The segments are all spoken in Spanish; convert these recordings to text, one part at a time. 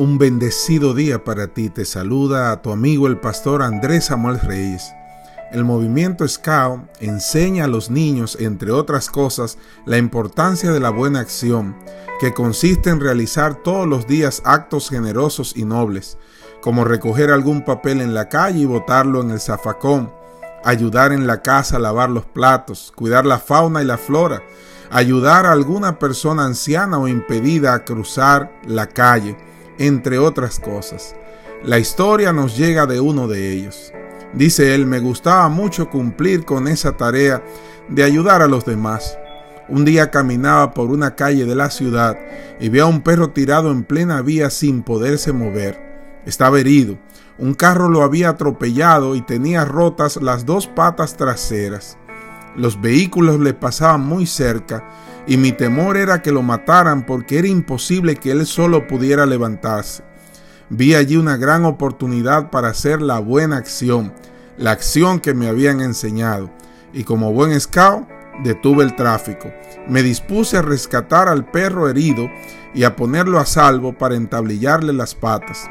Un bendecido día para ti. Te saluda a tu amigo el pastor Andrés Samuel Reyes. El movimiento SCAO enseña a los niños, entre otras cosas, la importancia de la buena acción, que consiste en realizar todos los días actos generosos y nobles, como recoger algún papel en la calle y botarlo en el zafacón, ayudar en la casa a lavar los platos, cuidar la fauna y la flora, ayudar a alguna persona anciana o impedida a cruzar la calle, entre otras cosas. La historia nos llega de uno de ellos. Dice él, me gustaba mucho cumplir con esa tarea de ayudar a los demás. Un día caminaba por una calle de la ciudad y vi a un perro tirado en plena vía sin poderse mover. Estaba herido. Un carro lo había atropellado y tenía rotas las dos patas traseras. Los vehículos le pasaban muy cerca y mi temor era que lo mataran porque era imposible que él solo pudiera levantarse. Vi allí una gran oportunidad para hacer la buena acción, la acción que me habían enseñado, y como buen scout detuve el tráfico. Me dispuse a rescatar al perro herido y a ponerlo a salvo para entablillarle las patas.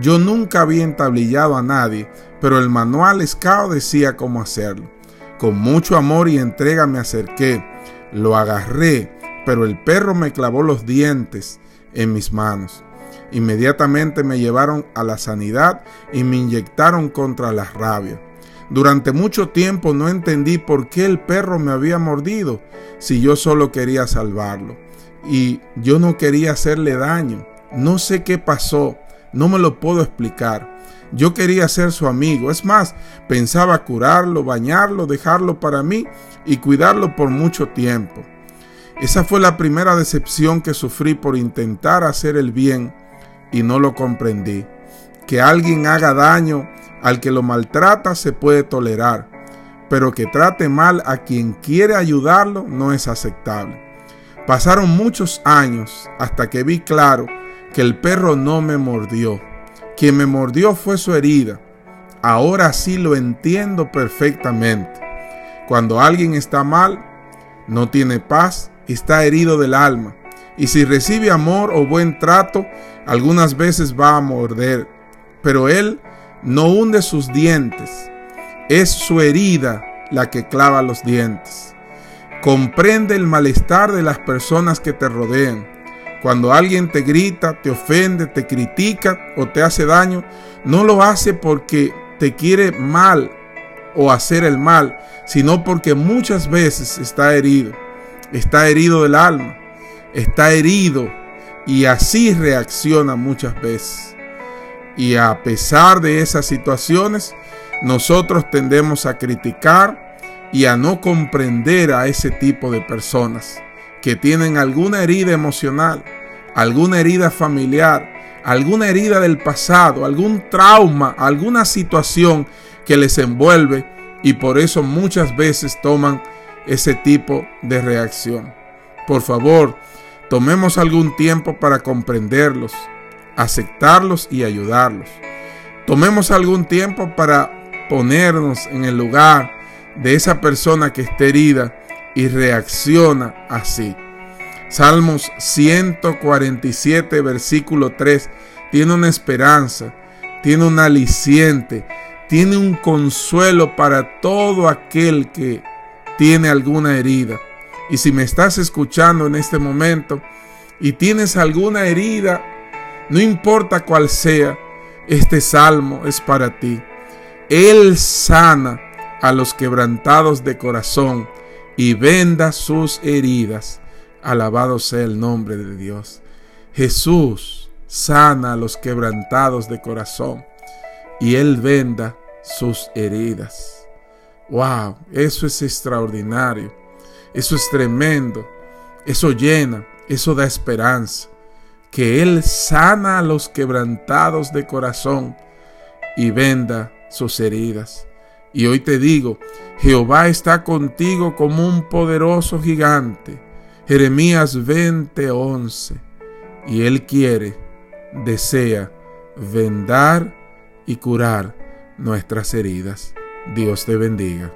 Yo nunca había entablillado a nadie, pero el manual scout decía cómo hacerlo. Con mucho amor y entrega me acerqué, lo agarré, pero el perro me clavó los dientes en mis manos. Inmediatamente me llevaron a la sanidad y me inyectaron contra la rabia. Durante mucho tiempo no entendí por qué el perro me había mordido si yo solo quería salvarlo. Y yo no quería hacerle daño. No sé qué pasó, no me lo puedo explicar. Yo quería ser su amigo. Es más, pensaba curarlo, bañarlo, dejarlo para mí y cuidarlo por mucho tiempo. Esa fue la primera decepción que sufrí por intentar hacer el bien y no lo comprendí. Que alguien haga daño al que lo maltrata se puede tolerar, pero que trate mal a quien quiere ayudarlo no es aceptable. Pasaron muchos años hasta que vi claro que el perro no me mordió quien me mordió fue su herida. Ahora sí lo entiendo perfectamente. Cuando alguien está mal, no tiene paz, está herido del alma. Y si recibe amor o buen trato, algunas veces va a morder. Pero él no hunde sus dientes. Es su herida la que clava los dientes. Comprende el malestar de las personas que te rodean. Cuando alguien te grita, te ofende, te critica o te hace daño, no lo hace porque te quiere mal o hacer el mal, sino porque muchas veces está herido. Está herido del alma, está herido y así reacciona muchas veces. Y a pesar de esas situaciones, nosotros tendemos a criticar y a no comprender a ese tipo de personas que tienen alguna herida emocional, alguna herida familiar, alguna herida del pasado, algún trauma, alguna situación que les envuelve y por eso muchas veces toman ese tipo de reacción. Por favor, tomemos algún tiempo para comprenderlos, aceptarlos y ayudarlos. Tomemos algún tiempo para ponernos en el lugar de esa persona que esté herida y reacciona así. Salmos 147, versículo 3, tiene una esperanza, tiene un aliciente, tiene un consuelo para todo aquel que tiene alguna herida. Y si me estás escuchando en este momento y tienes alguna herida, no importa cuál sea, este salmo es para ti. Él sana a los quebrantados de corazón y venda sus heridas. Alabado sea el nombre de Dios. Jesús sana a los quebrantados de corazón y Él venda sus heridas. Wow, eso es extraordinario. Eso es tremendo. Eso llena, eso da esperanza. Que Él sana a los quebrantados de corazón y venda sus heridas. Y hoy te digo, Jehová está contigo como un poderoso gigante. Jeremías 20:11. Y Él quiere, desea vendar y curar nuestras heridas. Dios te bendiga.